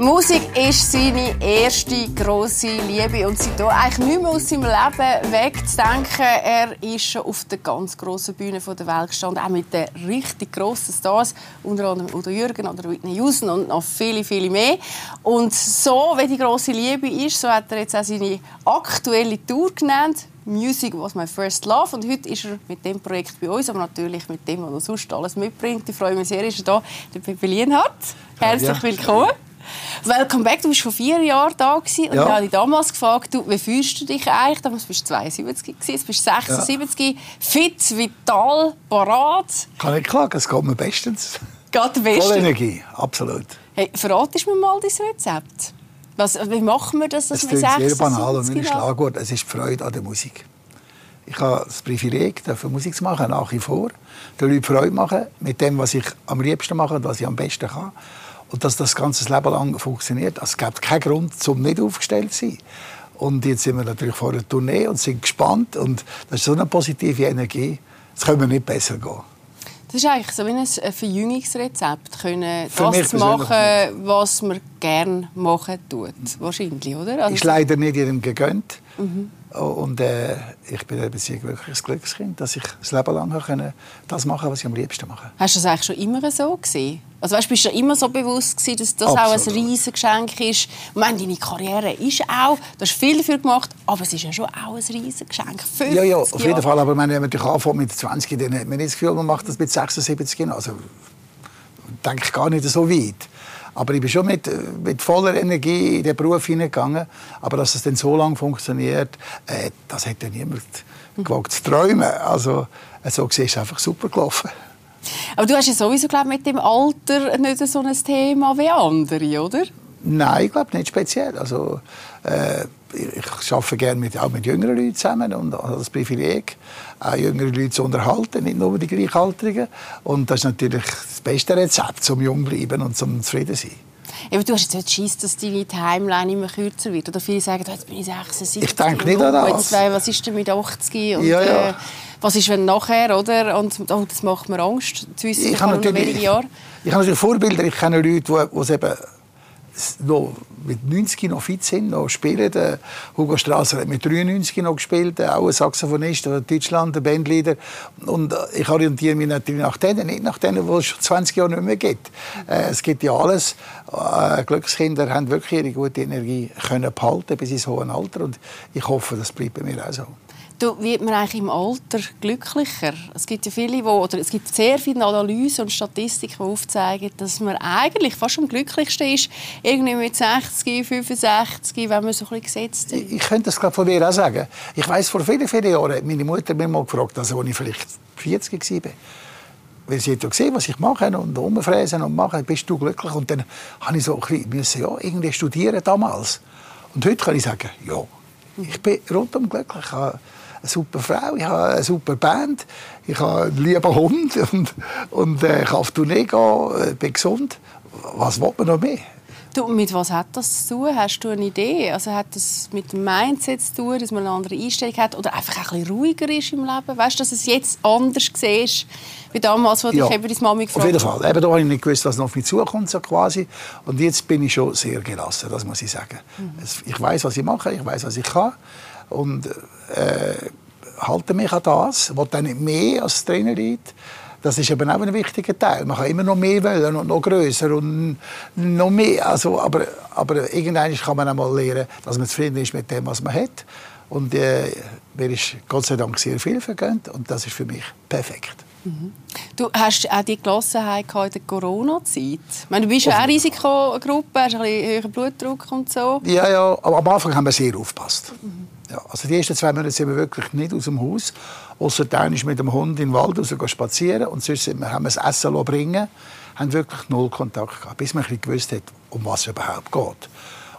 Musik ist seine erste grosse Liebe und sie hier eigentlich nicht mehr aus seinem Leben wegzudenken. Er ist schon auf der ganz grossen Bühne der Welt gestanden, auch mit den richtig grossen Stars, unter anderem Udo Jürgen oder Whitney Houston und noch viele, viele mehr. Und so, wie die grosse Liebe ist, so hat er jetzt auch seine aktuelle Tour genannt. Music was my first love. Und heute ist er mit dem Projekt bei uns, aber natürlich mit dem, was er sonst alles mitbringt. Ich freue mich sehr, ist er hier, der Pepe Lienhardt. Herzlich willkommen. Welcome back. Du warst vor vier Jahren da gewesen, und ja. ich habe dich damals gefragt, du, wie fühlst du dich eigentlich? Damals bist du 72 gewesen, jetzt bist du 76, ja. fit, vital, parat. Kann ich klagen, es geht mir bestens. Geht bestens. Voll Energie, absolut. Hey, verratest mir mal dein Rezept. Was, wie machen wir das, dass es wir sehr banal und mein Schlagwort, es ist die Freude an der Musik. Ich habe das Privileg, Musik zu machen, nach wie vor. Den Leuten Freude machen mit dem, was ich am liebsten mache und was ich am besten kann und dass das ganze Leben lang funktioniert. Also es gibt keinen Grund, zum nicht aufgestellt zu sein. Und jetzt sind wir natürlich vor der Tournee und sind gespannt und das ist so eine positive Energie. Es können wir nicht besser gehen. Das ist eigentlich so wie ein Verjüngungsrezept, können das machen, was man gerne machen tut, wahrscheinlich, oder? Also ist leider nicht jedem gegönnt. Mhm. Und äh, ich bin eben sehr glückliches Glückskind, dass ich das Leben lang das machen konnte, was ich am liebsten mache. Hast du das eigentlich schon immer so gesehen? Also weißt, bist du immer so bewusst gewesen, dass das Absolut. auch ein riesiges Geschenk ist? Ich meine, deine Karriere ist auch, du hast viel dafür gemacht, aber es ist ja schon auch ein riesiges Geschenk. Ja, ja, auf jeden Fall. Aber wenn man natürlich anfängt mit 20, dann hat man nicht das Gefühl, man macht das mit 76. Also denke ich gar nicht so weit. Aber ich bin schon mit, mit voller Energie in den Beruf hineingegangen. Aber dass es dann so lange funktioniert, äh, das hätte niemand gewagt zu träumen. Also so gesehen ist es einfach super gelaufen. Aber du hast ja sowieso glaub, mit dem Alter nicht so ein Thema wie andere, oder? Nein, ich glaube nicht speziell. Also, äh, ich arbeite gerne mit, auch mit jüngeren Leuten zusammen und habe das Privileg, auch jüngere Leute zu unterhalten, nicht nur die Gleichaltrigen. Und das ist natürlich das beste Rezept, um jung zu bleiben und zum zufrieden zu sein. Aber du hast jetzt nicht Schiss, dass deine Timeline immer kürzer wird. Oder viele sagen, jetzt bin ich 76. Ich denke nicht an das. Jetzt, was ist denn mit 80? Und, ja, ja. Äh, was ist, wenn nachher, oder? Und oh, das macht mir Angst. Zu wissen, ich habe natürlich, Jahre. Ich habe natürlich Vorbilder. Ich kenne Leute, die, die eben noch mit 90 noch fit sind, noch spielen. Der Hugo Strasser hat mit 93 noch gespielt, auch ein Saxophonist aus Deutschland, ein Bandleader. Und äh, ich orientiere mich natürlich nach denen, nicht nach denen, die es schon 20 Jahre nicht mehr gibt. Äh, es gibt ja alles. Äh, Glückskinder haben wirklich ihre gute Energie können behalten bis ins hohe Alter und ich hoffe, das bleibt bei mir auch so. Du, wird man eigentlich im Alter glücklicher? Es gibt ja viele, wo, oder es gibt sehr viele Analysen und Statistiken, die aufzeigen, dass man eigentlich fast am glücklichsten ist, irgendwie mit 60, 65, wenn man so ein gesetzt ist. Ich, könnte das gerade von mir auch sagen. Ich weiß vor vielen, vielen Jahren hat meine Mutter mich mal gefragt, also als ich vielleicht 40 war, weil sie hat ja gesehen, was ich mache und rumfräsen und mache, bist du glücklich? Und dann habe ich so ein bisschen ja, irgendwie studieren damals. Und heute kann ich sagen, ja, ich bin rundum glücklich. Ich eine super Frau, ich habe eine super Band, ich habe einen lieben Hund und, und äh, ich kann auf Tournee gehen, äh, bin gesund. Was will man noch mehr? Du, mit was hat das zu tun? Hast du eine Idee? Also hat das mit dem Mindset zu tun, dass man eine andere Einstellung hat oder einfach ein bisschen ruhiger ist im Leben? Weißt du, dass es jetzt anders siehst, wie damals, als ja, ich eben deine Mami gefragt habe? Auf jeden Fall. Eben, da habe ich nicht gewusst, was noch auf mich zukommt, so quasi. Und jetzt bin ich schon sehr gelassen, das muss ich sagen. Mhm. Ich weiß, was ich mache, ich weiß, was ich kann und äh, halte mich an das, was dann nicht mehr als Trainer liegt. Das ist eben auch ein wichtiger Teil. Man kann immer noch mehr wollen und noch größer und noch mehr. Also, aber, aber irgendwann kann man auch mal lernen, dass man zufrieden ist mit dem, was man hat. Und äh, mir ist Gott sei Dank sehr viel vergönnt und das ist für mich perfekt. Mhm. Du hast auch die Gelassenheit in der Corona-Zeit. du bist ja auch Risikogruppe, hast ein bisschen höheren Blutdruck und so. Ja, ja, aber am Anfang haben wir sehr aufgepasst. Mhm. Ja, also die ersten zwei Monate sind wir wirklich nicht aus dem Haus. Außer dann ist mit dem Hund den Wald raus spazieren und sonst haben wir das Essen bringen haben wirklich null Kontakt gehabt, bis man gewusst hat, um was es überhaupt geht.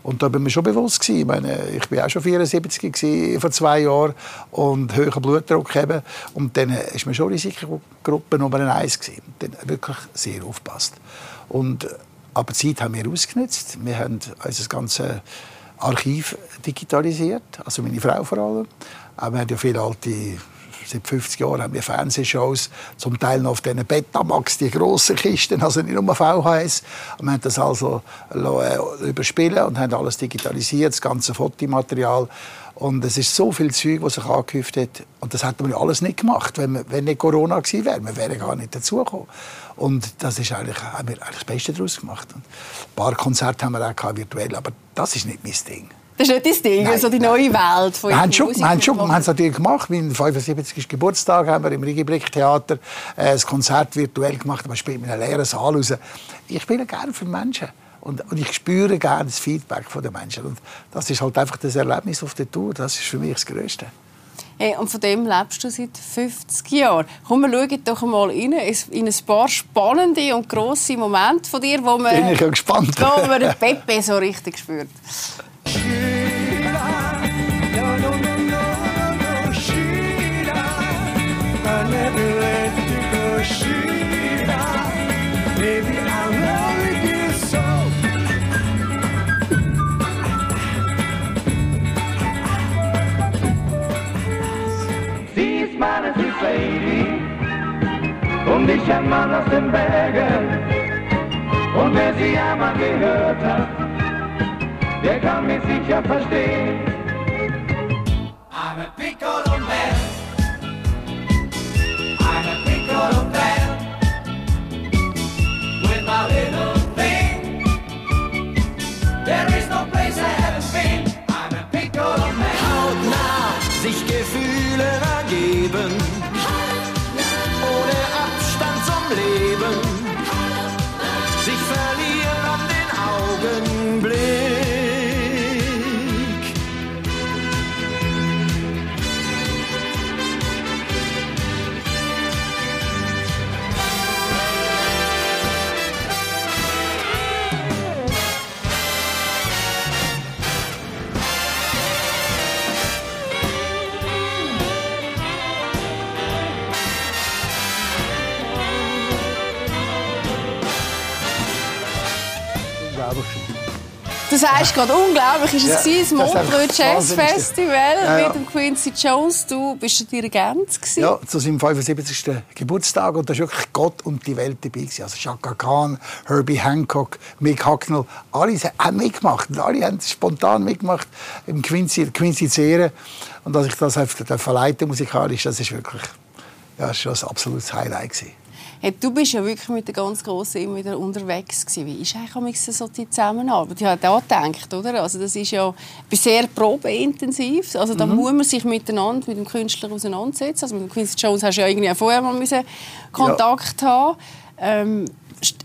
Und da war mir schon bewusst gewesen. Ich meine, ich bin auch schon 74 gewesen, vor zwei Jahren und höheren Blutdruck haben. Und dann ist mir schon Risikogruppe Nummer eins gewesen. Dann wirklich sehr aufgepasst. Und Aber die Zeit haben wir ausgenutzt. Wir haben unser ganzes Archiv digitalisiert, also meine Frau vor allem. Aber wir haben ja viele alte Seit 50 Jahren haben wir Fernsehshows, zum Teil noch auf diesen Betamax, die grossen Kisten, also nicht nur VHS. Wir haben das also äh, überspielen und haben alles digitalisiert, das ganze Fotomaterial. Und es ist so viel Zeug, was sich angehäuft hat. Und das hätten wir alles nicht gemacht, wenn, wir, wenn nicht Corona gewesen wäre. Wir wären gar nicht dazugekommen. Und das ist eigentlich, haben wir eigentlich das Beste daraus gemacht. Und ein paar Konzerte haben wir auch virtuell, aber das ist nicht mein Ding. Das ist nicht dein Ding, Nein, also die neue Welt von wir haben schon, wir haben schon, wir haben es natürlich gemacht. Meinen 75. Geburtstag haben wir im Rigiblick Theater äh, ein Konzert virtuell gemacht, aber spielt in einem leeren Saal raus. Ich spiele gerne für Menschen. Und, und, ich spüre gerne das Feedback der Menschen. Und das ist halt einfach das Erlebnis auf der Tour. Das ist für mich das Größte. Hey, und von dem lebst du seit 50 Jahren. Komm, wir schauen doch mal rein in ein paar spannende und grosse Momente von dir, wo man, Bin ich ja gespannt. wo man den Pepe so richtig spürt. und ich ein Mann aus den Bergen. Und wer sie einmal gehört hat, der kann mich sicher verstehen. Du sagst gerade, unglaublich ist es ja, das Montreux Jazz Festival ja, ja. mit dem Quincy Jones. Du bist der Dirigent. Gewesen. Ja, zu seinem 75. Geburtstag. Und da war wirklich Gott und die Welt dabei. Also Chaka Khan, Herbie Hancock, Mick Hucknall. Alle haben mitgemacht. Und alle haben spontan mitgemacht im Quincy, Quincy zu Ehren. Und dass ich das verleiten musikalisch, das ist wirklich ja, das war ein absolutes Highlight. Gewesen. Hey, du bist ja wirklich mit der ganz Grossen immer wieder unterwegs gewesen. Wie ist eigentlich so die Zusammenarbeit? Ich habe da gedacht, oder? Also das ist ja sehr probeintensiv. Also da mhm. muss man sich miteinander mit dem Künstler auseinandersetzen. Also mit dem Quincy Jones hast du ja irgendwie vorher mal Kontakt ja. haben. Ähm,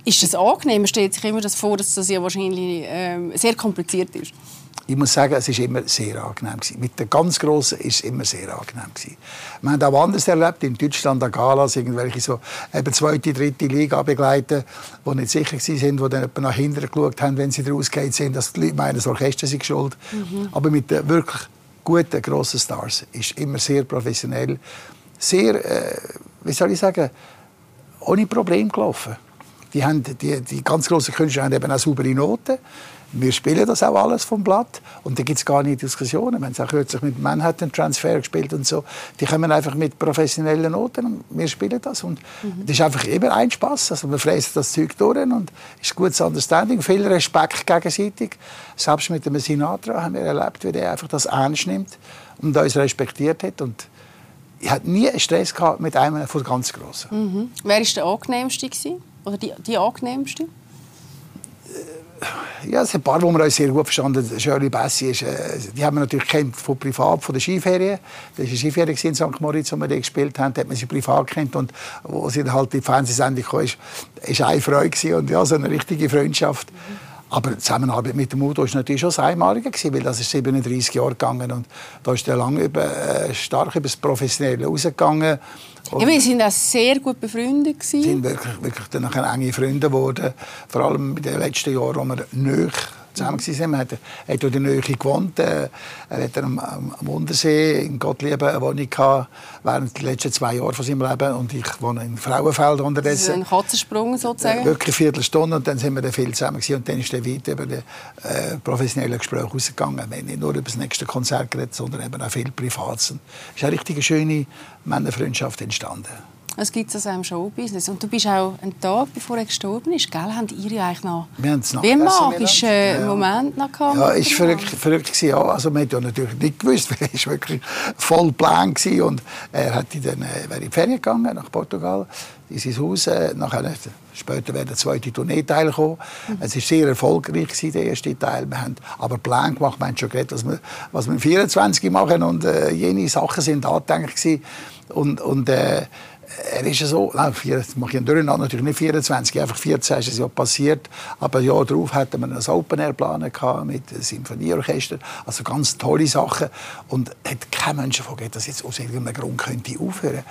ist das angenehm? Man stellt sich immer das vor, dass das ja wahrscheinlich ähm, sehr kompliziert ist ich muss sagen, es war immer sehr angenehm. Gewesen. Mit den ganz Grossen war es immer sehr angenehm. Gewesen. Wir haben auch anders erlebt, in Deutschland an Galas, irgendwelche so eben zweite, dritte Liga begleiten, die nicht sicher waren, die dann nach hinten geschaut haben, wenn sie rausgegangen sind, dass die Leute meinen, das Orchester sei schuld. Mhm. Aber mit den wirklich guten, grossen Stars ist immer sehr professionell, sehr, äh, wie soll ich sagen, ohne Problem gelaufen. Die, haben, die, die ganz grossen Künstler haben eben auch saubere Noten wir spielen das auch alles vom Blatt und da gibt es gar nicht Diskussionen. Wir haben es auch kürzlich mit Manhattan Transfer gespielt und so. Die kommen einfach mit professionellen Noten und wir spielen das und mhm. das ist einfach immer ein Spaß. Also wir fräsen das Zeug durch und es ist ein gutes Understanding, viel Respekt gegenseitig. Selbst mit dem Sinatra haben wir erlebt, wie der einfach das ernst nimmt und uns respektiert hat und ich hatte nie Stress gehabt mit einem von ganz Grossen. Mhm. Wer war der angenehmste oder die, die angenehmste? Ja, es sind ein paar, die wir uns sehr gut verstanden. Shirley Bessie ist, äh, die haben wir natürlich kennt von privat, von der Skiferien. Das war eine Skiferie in St. Moritz, wo wir die gespielt haben. Da hat man sie privat kennt und wo sie dann halt in die Fernsehsendung kam, ist, ist eine Freude und ja, so eine richtige Freundschaft. Mhm. Aber die Zusammenarbeit mit dem Udo war natürlich schon das Einmalige, weil das ist 37 Jahre gegangen und da ist er lange über, äh, stark über das Professionelle rausgegangen. Ja, wir sind auch sehr gut befreundet. Wir sind wirklich, wirklich dann enge Freunde geworden. Vor allem in den letzten Jahren, wo wir nicht zusammen waren. Er hat, hat in der Nähe gewohnt. Äh, er hat am, am, Untersee in Gottlieben eine Wohnung gehabt, während der letzten zwei Jahre von seinem Leben. Und ich wohne in Frauenfeld Das ist unterdessen. ein Katzensprung sozusagen. Wirklich eine Viertelstunde und dann sind wir dann viel zusammen gewesen. und dann ist er weit über die äh, professionellen Gespräche rausgegangen. Wir haben nicht nur über das nächste Konzert geredet, sondern eben auch viel Privates. Und Es ist eine richtige schöne Männerfreundschaft entstanden. Es gibt es also im Showbusiness. Und du bist auch einen Tag, bevor er gestorben ist, gell, habt ihr eigentlich noch Wir haben es wie ein nachgegessen magischen miteinander. Ja. Moment noch gehabt. Ja, ist verrückt, verrückt gewesen, ja. Also man hat ja natürlich nicht gewusst, weil er ist wirklich voll plan gewesen und er hat dann äh, wäre in die Ferien gegangen nach Portugal in sein Haus. Äh, nachher, später wäre der zweite Tourneeteil gekommen. Es war sehr erfolgreich gewesen, der erste Teil. Wir haben aber Plan gemacht, wir haben schon geredet, was wir, was wir im 24 machen und äh, jene Sachen sind angedenkt gewesen. und und äh, er ist ja so, nein, vier, mache ich einen Durcheinander, natürlich nicht 24, einfach 14 ist es ja passiert. Aber ein Jahr darauf hatten wir ein Open-Air-Plan gehabt mit Symphonieorchester. Also ganz tolle Sachen. Und hat kein Mensch davon geredet, dass jetzt aus irgendeinem Grund könnte aufhören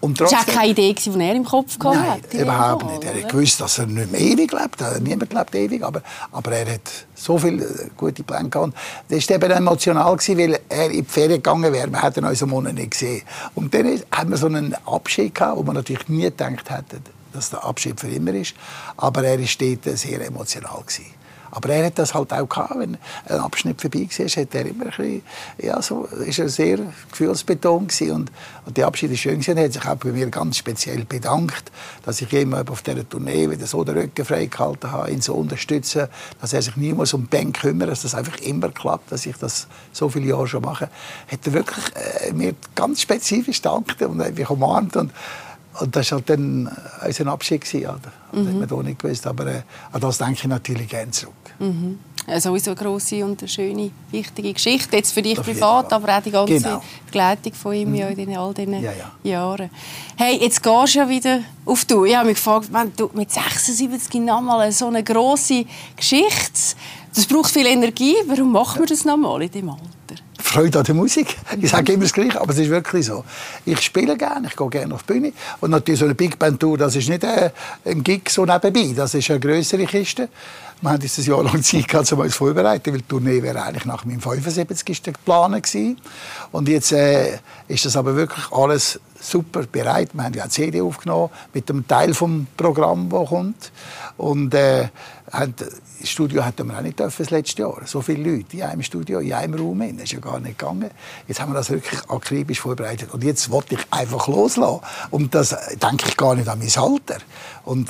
und Das war trotzdem, keine Idee, die er im Kopf hatte. Nein, in dem überhaupt nicht. Er hat gewusst, dass er nicht mehr ewig lebt. Äh, Niemand lebt ewig. Aber, aber er hat so viele äh, gute Pläne gehabt. Das war eben emotional, gewesen, weil er in die Ferien gegangen wäre. Wir hätten uns einen Monat nicht gesehen. Und dann haben wir so einen Abschied gehabt, wo man natürlich nie gedacht hätte, dass der Abschied für immer ist. Aber er war dort sehr emotional. Gewesen. Aber er hat das halt auch gehabt, wenn ein Abschnitt vorbei war, hat er immer ein bisschen, ja, so, ist er sehr gefühlsbetont gewesen. und, und der Abschied ist schön gewesen. Er hat sich auch bei mir ganz speziell bedankt, dass ich immer auf dieser Tournee wieder so den Rücken frei gehalten habe, ihn so unterstützen, dass er sich niemals um die Band kümmert, dass das einfach immer klappt, dass ich das so viele Jahre schon mache. Hat er wirklich äh, mir ganz spezifisch gedankt und mich umarmt und und das war halt dann äh, unser Abschied. Gewesen, oder? Das hat man auch nicht gewusst. Aber äh, an das denke ich natürlich gerne zurück. Ja, sowieso eine grosse und eine schöne, wichtige Geschichte. Jetzt für dich jeden privat, aber auch die ganze Genau. Mhm. Begleitung von ihm ja in all diesen Ja, ja. Jahren. Hey, jetzt gehst du ja wieder auf du. Ich habe mich gefragt, wenn du mit 76 nochmal so eine grosse Geschichte, das braucht viel Energie. Warum machen wir das nochmal in diesem Alter? Freude an der Musik. Ich sage immer das Gleiche, aber es ist wirklich so. Ich spiele gerne, ich gehe gerne auf die Bühne. Und natürlich so eine Big Band Tour, das ist nicht äh, ein Gig so nebenbei, das ist eine größere Kiste. Wir haben ein Jahr lang Zeit gehabt, um uns vorzubereiten, weil die Tournee wäre eigentlich nach meinem 75. geplant gewesen. Und jetzt äh, ist das aber wirklich alles super bereit. Wir haben ja eine CD aufgenommen mit dem Teil vom Programm, das kommt. Und äh, haben, das Studio hatten wir auch nicht dürfen das letzte Jahr. So viele Leute in einem Studio, in einem Raum. Das ist ja gar nicht gegangen. Jetzt haben wir das wirklich akribisch vorbereitet. Und jetzt wollte ich einfach loslassen. Und das äh, denke ich gar nicht an mein Alter. Und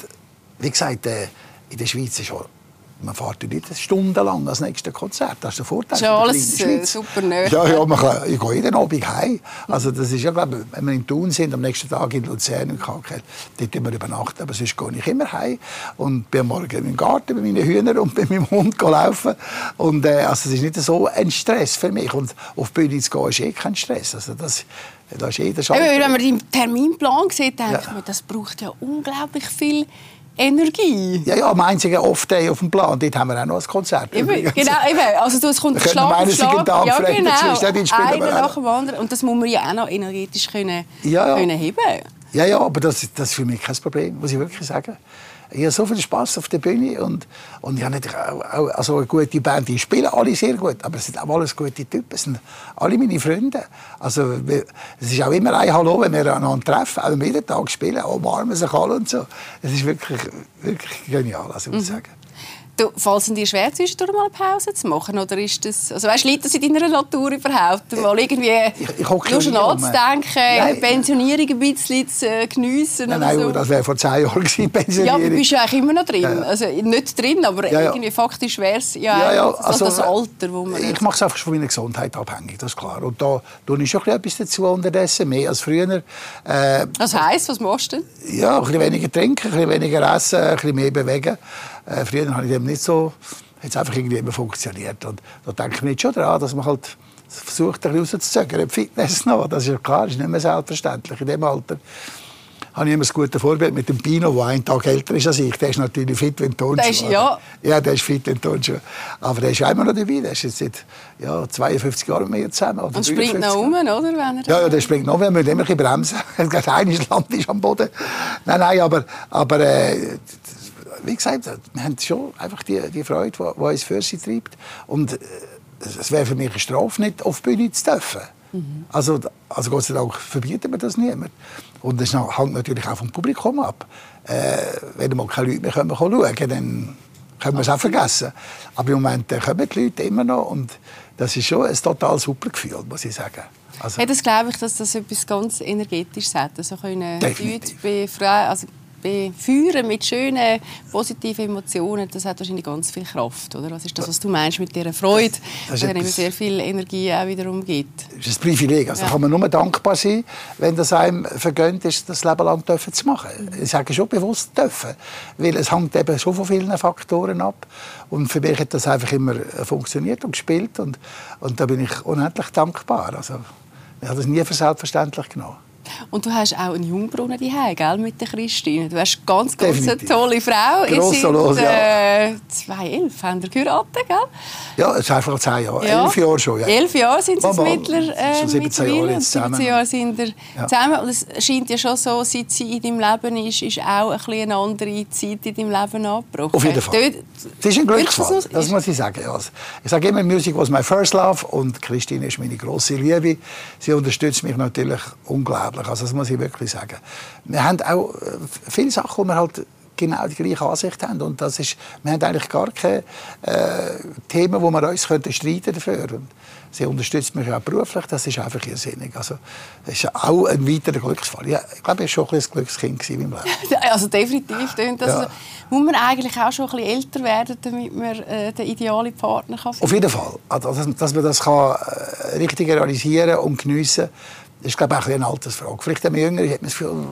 wie gesagt, äh, in der Schweiz ist schon man fährt ja nicht stundenlang als nächste Konzert. Das ist der Vorteil. Ist ja alles, äh, super nah. Ja, ja, man kann, ich gehe jeden Abend heim. Also das ist ja, glaube ich, wenn wir in Thun sind, am nächsten Tag in Luzern und Kalkett, dort immer übernachten. Aber sonst gehe ich immer heim und bin morgen im Garten bei meinen Hühnern und bei meinem Hund laufen. Und äh, also es ist nicht so ein Stress für mich. Und auf die Bühne zu gehen ist eh kein Stress. Also das, das ist jeder Schalter. Wenn man den Terminplan sieht, denkt Ja. man, das braucht ja unglaublich viel Energie. Ja, ja, am einzigen Off-Day auf dem Plan, dort haben wir auch noch ein Konzert. Eben, übrigens. genau, eben. Also du, es kommt Schlag auf Schlag. Tag ja, genau. Einer nach dem anderen. Und das muss man ja auch noch energetisch können, Ja, ja. können heben. Ja, ja, aber das, das ist für mich kein Problem, muss ich wirklich sagen. Ich habe so viel Spaß auf der Bühne und, und ich habe natürlich auch, also eine gute Band, die spielen alle sehr gut, aber es sind auch alles gute Typen, es sind alle meine Freunde. Also es ist auch immer ein Hallo, wenn wir einander treffen, auch jeden Tag spielen, umarmen sich alle und so. Es ist wirklich, wirklich genial, also muss ich sagen. Du, falls es dir schwer zwischendurch mal eine Pause zu machen, oder ist das, also weißt, liegt das in deiner Natur überhaupt, mal irgendwie ich- ich nur schon nachzudenken, Nein. Pensionierung ein bisschen zu äh, geniessen Nein, nein, so? das wäre vor zehn Jahren gewesen, ja, aber Pensionierung. du bist ja eigentlich immer noch drin. Ja, ja. Also nicht drin, aber Ja, irgendwie faktisch wäre es ja, Ja, ja, eigentlich also, das Alter, wo man... Ich mache es einfach von meiner Gesundheit abhängig, das ist klar. Und da tue ich schon ein bisschen etwas dazu unterdessen, mehr als früher. Äh, Was heisst, was machst du denn? ja, ein bisschen weniger trinken, ein bisschen weniger essen, ein bisschen mehr bewegen. Äh, früher habe ich dem nicht so, hat es einfach irgendwie immer funktioniert. Und da denke ich mir jetzt schon daran, dass man halt versucht, ein bisschen rauszuzögern, Fitness noch. Das ist ja klar, das ist nicht mehr selbstverständlich in dem Alter. Habe ich immer ein gutes Vorbild mit dem Pino, der einen Tag älter ist als ich. Der ist natürlich fit wie ein Turnschuh. Ja. Ja, der ist fit wie ein Turnschuh. Aber der ist immer noch dabei. Der ist jetzt seit ja, 52 Jahren mit mir zusammen. Oder Und springt 53 noch um, oder? Wenn er ja, ja, der springt noch, wir müssen immer ein bremsen. Ein kleines Land ist am Boden. Nein, nein, aber, aber äh, wie gesagt, wir haben schon einfach die, die Freude, die, die uns für sie treibt. Und äh, es wäre für mich eine Strafe, nicht auf die Bühne zu dürfen. Mhm. Also, also Gott sei Dank verbieten wir das niemand. Und das hängt natürlich auch vom Publikum ab. Äh, wenn mal keine Leute mehr schauen können, dann können wir es auch vergessen. Aber im Moment äh, kommen die Leute immer noch und das ist schon ein total super Gefühl, muss ich sagen. Also, ja, das glaube ich, dass das etwas ganz Energetisches hat. Also können Leute befreien, also befeuern mit schönen, positiven Emotionen, das hat wahrscheinlich ganz viel Kraft, oder? Was ist das, was du meinst mit dieser Freude, das, das immer sehr viel Energie auch wiederum gibt? Das ist ein Privileg. Also ja. Da kann man nur dankbar sein, wenn das einem vergönnt ist, das Leben lang dürfen zu machen. Ich sage schon bewusst dürfen, weil es hängt eben schon von vielen Faktoren ab. Und für mich hat das einfach immer funktioniert und gespielt und, und da bin ich unendlich dankbar. Also, ich habe das nie für selbstverständlich genommen. Und du hast auch einen Jungbrunnen daheim, gell, mit der Christine. Du hast ganz, ganz eine tolle Frau. Grossolos, seid, äh, 2011 haben ihr geheiratet, gell? Ja, es ist einfach zehn Jahre. Ja. Elf Jahre schon. Ja. Elf Jahre sind sie mittler, äh, schon 17 Jahre jetzt zusammen. 17 Jahre sind ihr ja. zusammen. Und es scheint ja schon so, seit sie in deinem Leben ist, ist auch ein eine andere Zeit in deinem Leben angebrochen. Auf jeden Fall. Es ist ein Glücksfall, das muss ich sagen. Also, ich sage immer, Musik was my first love und Christine ist meine grosse Liebe. Sie unterstützt mich natürlich unglaublich. Also das muss ich wirklich sagen. Wir haben auch äh, viele Sachen, wo wir halt genau die gleiche Ansicht haben. Und das ist, wir haben eigentlich gar keine äh, Themen, wo wir uns könnten streiten dafür. Und sie unterstützt mich auch beruflich, das ist einfach irrsinnig. Also, das ist auch ein weiterer Glücksfall. Ja, ich glaube, ich war schon ein, ein Glückskind in meinem Leben. Also definitiv. Das, ja. Muss man eigentlich auch schon ein bisschen älter werden, damit man äh, den idealen Partner kann finden? Auf jeden Fall. Also, dass, dass man das kann, äh, richtig realisieren und geniessen kann das ist, glaube ich, auch eine Altersfrage. Vielleicht wenn man jünger hat man das Gefühl,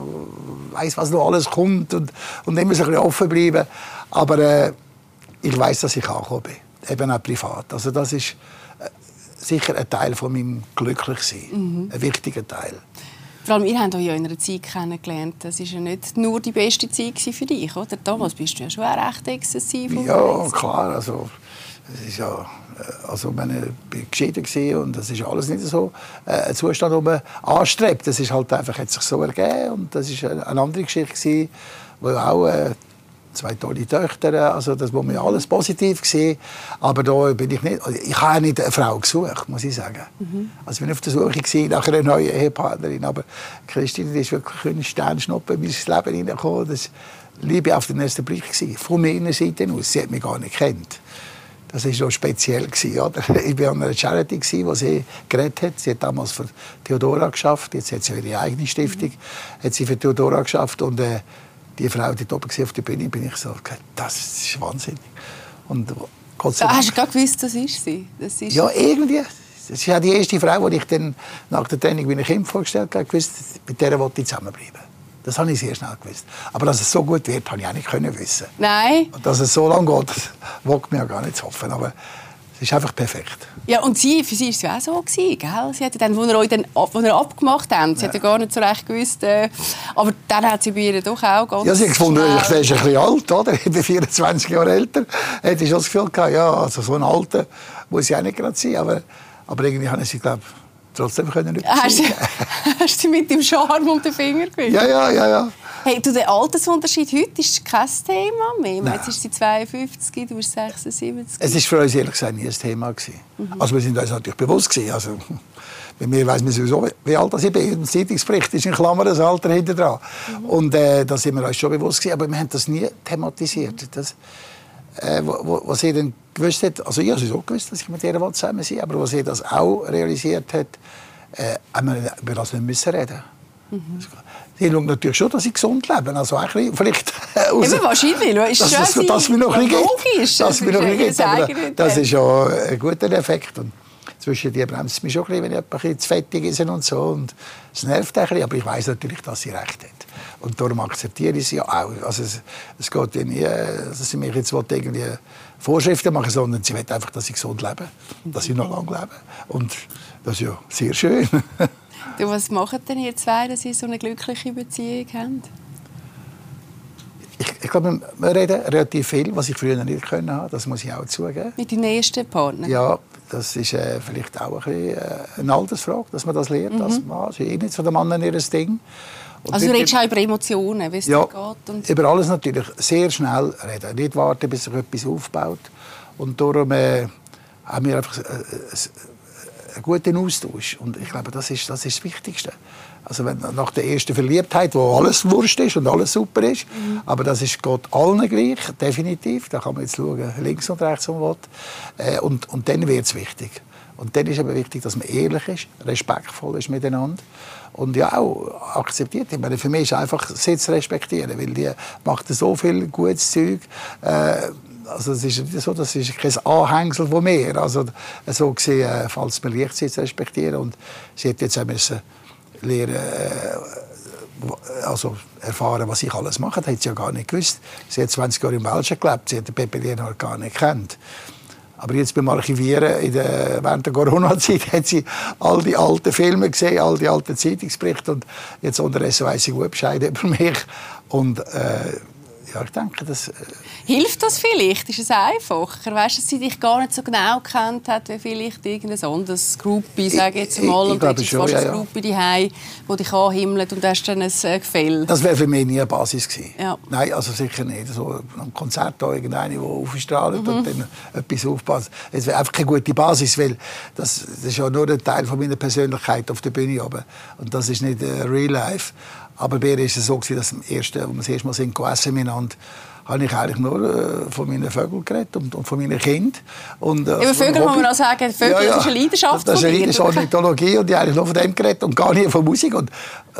weiss, was noch alles kommt und, und immer so ein bisschen offen bleiben. Aber äh, ich weiß, dass ich angekommen bin. Eben auch privat. Also das ist äh, sicher ein Teil von meinem Glücklichsein. Mhm. Ein wichtiger Teil. Vor allem, ihr habt euch ja in einer Zeit kennengelernt. Das war ja nicht nur die beste Zeit für dich, oder? Damals bist du ja schon recht exzessiv Ja, klar. Also, es ist ja äh, also meine, ich war geschieden und das ist alles nicht so äh, ein Zustand, den man anstrebt. Das ist halt einfach, hat sich so ergeben und das war eine andere Geschichte gewesen, wo auch äh, zwei tolle Töchter, also das war mir alles positiv gewesen. aber da bin ich nicht, also ich habe nicht eine Frau gesucht, muss ich sagen. Mhm. Also ich bin auf der Suche gewesen nach einer neuen Ehepartnerin, aber Christine ist wirklich ein Sternschnuppe in mein Leben hineingekommen. Das war Liebe auf den ersten Blick gewesen, von meiner Seite aus. Sie hat mich gar nicht kennt. Das war so speziell. Oder? Ich war an einer Charity, die sie geredet hat. Sie hat damals für Theodora geschafft. Jetzt hat sie ihre eigene Stiftung. Mhm. Hat sie für Theodora geschafft. Und äh, die Frau, die oben auf der Bühne, bin ich so, das ist wahnsinnig. Und Gott sei Dank, Hast du gerade gewusst, das ist sie? Das ist ja, irgendwie. Das ist ja die erste Frau, die ich dann nach der Training wie ein Kind vorgestellt habe, gewusst, mit der wollte ich zusammenbleiben. Das habe ich sehr schnell gewusst. Aber dass es so gut wird, habe ich auch nicht können wissen. Nein. Und dass es so lange geht, wagt mir ja gar nicht zu hoffen. Aber es ist einfach perfekt. Ja, und sie, für sie war es ja auch so, gewesen, gell? Sie hatte dann, wo ihr euch dann, wo ihr abgemacht habt, sie ja. hat ja gar nicht so recht gewusst, äh, aber dann hat sie bei ihr doch auch ganz Ja, sie hat gefunden, ich wäre ein bisschen alt, oder? Ich bin 24 Jahre älter. Hätte ich schon das Gefühl gehabt, ja, also so ein Alter muss ich auch nicht gerade sein, aber, aber irgendwie habe ich sie, glaube trotzdem können hast, hast du mit dem Charme um den Finger gewickelt? Ja, ja, ja, ja. Hey, du, der Altersunterschied heute ist kein Thema mehr. Nein. Jetzt ist sie 52, du bist 76. Es war für uns ehrlich gesagt nie ein Thema. Mhm. Also wir sind uns natürlich bewusst gewesen. Also, bei mir weiss man sowieso, wie alt ich bin. Im Zeitungsbericht ist in Klammern das Alter hinter dran. Mhm. Und äh, da sind wir uns schon bewusst gewesen. Aber wir haben das nie thematisiert. Das, äh, wo, sie dann gewusst hat, also ich habe es auch gewusst, dass ich mit ihr zusammen sein aber was sie das auch realisiert hat, äh, haben wir über das nicht müssen reden. Mhm. Sie schaut natürlich schon, dass sie gesund leben. Also ein bisschen, vielleicht aus, Eben wahrscheinlich. Ist dass, dass, dass, dass mir noch ein. Dass mir noch ein bisschen geht. Das ist ja ein guter Effekt. Und zwischen die bremst mich schon ein bisschen, wenn ich ein bisschen zu fettig ist und so. Und es nervt ein bisschen, aber ich weiß natürlich, dass sie recht hat. Und darum akzeptiere ich sie auch. Also es, es geht ja nie, dass sie mich jetzt irgendwie Vorschriften machen, sondern sie will einfach, dass ich gesund lebe, dass ich noch lange lebe. Und das ist ja sehr schön. du, was machen denn ihr zwei, dass ihr so eine glückliche Beziehung habt? Ich, ich glaube, wir reden relativ viel, was ich früher nicht können haben. Das muss ich auch zugeben. Mit den nächsten Partner? Ja, das ist äh, vielleicht auch ein bisschen, äh, eine Altersfrage, dass man das lernt mhm. als Mann. Das ist eh nicht so der Mann ihr Ding. Und Also du redest auch über Emotionen, wie es ja, geht. Und über alles natürlich sehr schnell reden. Nicht warten, bis sich etwas aufbaut. Und darum äh, haben wir einfach äh, äh, einen guten Austausch. Und ich glaube, das ist das, ist das Wichtigste. Also wenn, nach der ersten Verliebtheit, wo alles Wurst ist und alles super ist, aber das ist Gott allen gleich, definitiv. Da kann man jetzt schauen, links und rechts und was. Äh, und, und dann wird es wichtig. Und dann ist eben wichtig, dass man ehrlich ist, respektvoll ist miteinander und ja auch akzeptiert. Ich meine, für mich ist einfach sie zu respektieren, weil die macht so viel gutes Zeug. Äh, also das ist so, das ist kein Anhängsel von mir. Also so gesehen äh, fällt es mir leicht, sie zu respektieren. Und sie hat jetzt müssen lernen, äh, also erfahren, was ich alles mache. Das hat sie ja gar nicht gewusst. Sie hat 20 Jahre im Welschen gelebt, sie hat den Pepe Lienhardt gar nicht kennt. Aber jetzt beim Archivieren in der, während der Corona-Zeit hat sie all die alten Filme gesehen, all die alten Zeitungsberichte und jetzt unterdessen weiss sie gut Bescheid über mich. Und äh, ja, ich denke, das... Äh, Hilft das vielleicht? Ist es einfacher? Weißt du, dass sie dich gar nicht so genau kennt hat, wie vielleicht irgendein anderes Groupie, sage ich jetzt Ich- mal, ich und du hättest schon, ja, ein. Groupie daheim, wo dich anhimmelt und hast dann ein äh, Gefäll. Das wäre für mich nie eine Basis gewesen. Ja. Nein, also sicher nicht. So ein Konzert da irgendeine, der aufstrahlt und dann etwas aufpasst. Es wäre einfach keine gute Basis, weil das, das ist ja nur ein Teil von meiner Persönlichkeit auf der Bühne oben. Und das ist nicht äh, Real Life. Aber bei ihr ist es so gewesen, dass als wir das erste Mal sind gegessen miteinander, habe ich eigentlich nur äh, von meinen Vögeln geredet und, und von meinen Kindern. Und, äh, Über Vögel muss man auch sagen, Vögel, das ist eine Leidenschaft Das ist eine. Leidenschaft, Ornithologie und ich habe eigentlich nur von dem geredet und gar nicht von Musik. Und